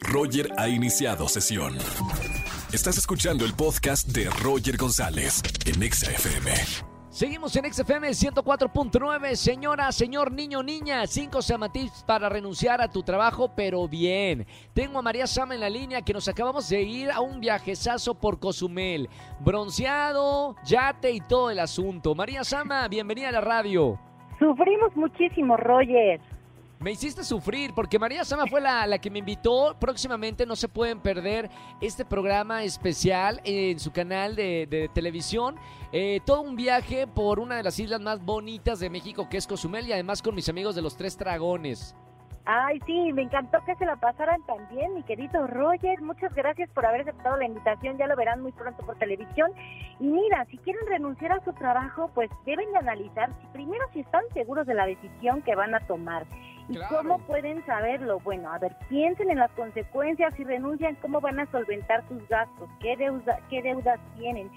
Roger ha iniciado sesión. Estás escuchando el podcast de Roger González en Exa FM. Seguimos en XFM 104.9. Señora, señor, niño, niña, cinco samatips para renunciar a tu trabajo, pero bien. Tengo a María Sama en la línea que nos acabamos de ir a un viajezazo por Cozumel. Bronceado, yate y todo el asunto. María Sama, bienvenida a la radio. Sufrimos muchísimo, Roger. Me hiciste sufrir porque María Sama fue la, la, que me invitó. Próximamente no se pueden perder este programa especial en su canal de, de televisión. Eh, todo un viaje por una de las islas más bonitas de México que es Cozumel y además con mis amigos de los Tres Dragones. Ay, sí, me encantó que se la pasaran también, mi querido Roger. Muchas gracias por haber aceptado la invitación. Ya lo verán muy pronto por televisión. Y mira, si quieren renunciar a su trabajo, pues deben de analizar si, primero si están seguros de la decisión que van a tomar. ¿Y Claro. cómo pueden saberlo? Bueno, a ver, piensen en las consecuencias. Si renuncian, ¿cómo van a solventar sus gastos? ¿Qué, deuda, qué deudas tienen?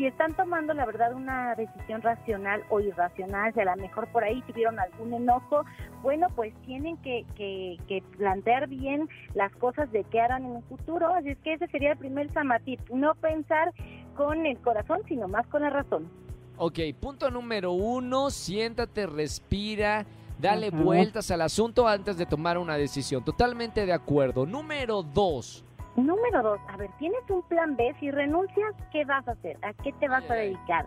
Si están tomando, la verdad, una decisión racional o irracional, si a lo mejor por ahí tuvieron algún enojo, bueno, pues tienen que, que, que plantear bien las cosas de qué harán en un futuro. Así es que ese sería el primer samatip, no pensar con el corazón, sino más con la razón. Ok, punto número uno, siéntate, respira, dale vueltas al asunto antes de tomar una decisión. Totalmente de acuerdo. Número dos. Número dos, a ver, ¿tienes un plan B? Si renuncias, ¿qué vas a hacer? ¿A qué te vas a dedicar?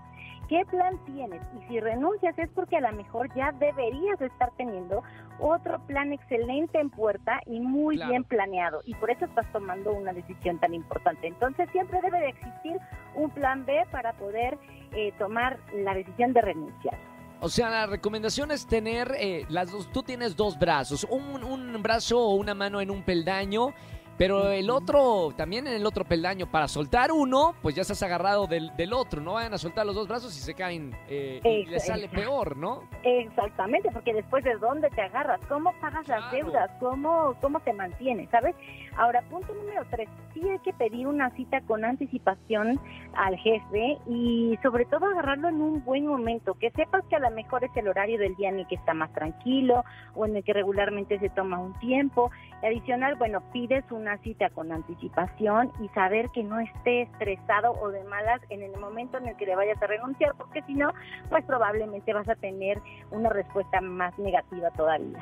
¿Qué plan tienes? Y si renuncias es porque a lo mejor ya deberías estar teniendo otro plan excelente en puerta y muy Claro. bien planeado. Y por eso estás tomando una decisión tan importante. Entonces siempre debe de existir un plan B para poder eh, tomar la decisión de renunciar. O sea, la recomendación es tener eh, las dos. Tú tienes dos brazos, un, un brazo o una mano en un peldaño, pero el otro también en el otro peldaño. Para soltar uno, pues ya estás agarrado del, del otro. No vayan a soltar los dos brazos y se caen eh, y les sale peor, ¿no? Exactamente, porque después de dónde te agarras, cómo pagas las deudas, cómo, cómo te mantienes, ¿sabes? Ahora, punto número tres, sí hay que pedir una cita con anticipación al jefe y sobre todo agarrarlo en un buen momento, que sepas que a lo mejor es el horario del día en el que está más tranquilo o en el que regularmente se toma un tiempo. Y adicional, bueno, pides una cita con anticipación y saber que no esté estresado o de malas en el momento en el que le vayas a renunciar, porque si no, pues probablemente vas a tener una respuesta más negativa todavía.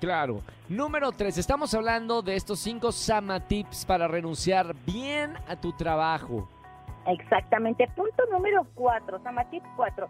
Claro. Número tres, estamos hablando de estos cinco Sama Tips para renunciar bien a tu trabajo. Exactamente. Punto número cuatro, Samatip cuatro.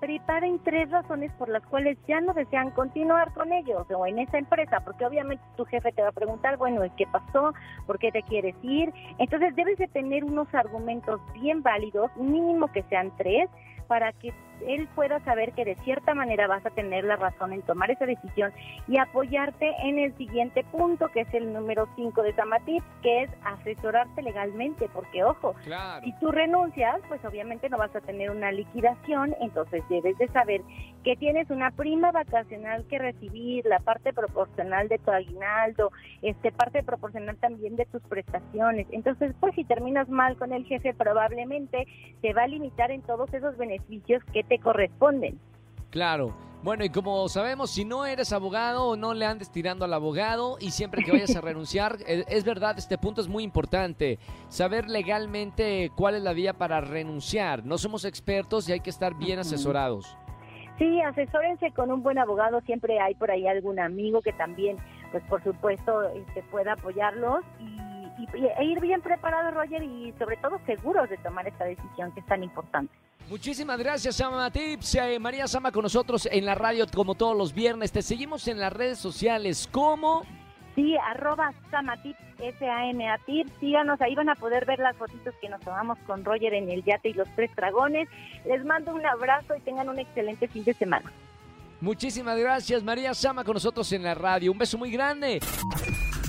Preparen tres razones por las cuales ya no desean continuar con ellos o en esa empresa, porque obviamente tu jefe te va a preguntar, bueno, ¿qué pasó? ¿Por qué te quieres ir? Entonces debes de tener unos argumentos bien válidos, mínimo que sean tres, para que él pueda saber que de cierta manera vas a tener la razón en tomar esa decisión y apoyarte en el siguiente punto, que es el número 5 de Samatip, que es asesorarte legalmente, porque ojo, Claro. si tú renuncias, pues obviamente no vas a tener una liquidación, entonces debes de saber que tienes una prima vacacional que recibir, la parte proporcional de tu aguinaldo, este parte proporcional también de tus prestaciones. Entonces, pues si terminas mal con el jefe, probablemente te va a limitar en todos esos beneficios que te corresponden. Claro. Bueno, y como sabemos, si no eres abogado, no le andes tirando al abogado y siempre que vayas a renunciar, eh, es verdad, este punto es muy importante. Saber legalmente cuál es la vía para renunciar. No somos expertos y hay que estar bien asesorados. Sí, asesórense con un buen abogado, siempre hay por ahí algún amigo que también, pues por supuesto, este, pueda apoyarlos y, y- e ir bien preparados, Roger, y sobre todo seguros de tomar esta decisión que es tan importante. Muchísimas gracias, Sama Tips. Eh, María Sama con nosotros en la radio como todos los viernes. Te seguimos en las redes sociales como... Sí, arroba Samatip, S-A-M-A-Tip, síganos, ahí van a poder ver las fotitos que nos tomamos con Roger en el yate y los tres dragones. Les mando un abrazo y tengan un excelente fin de semana. Muchísimas gracias, María Sama con nosotros en la radio. Un beso muy grande.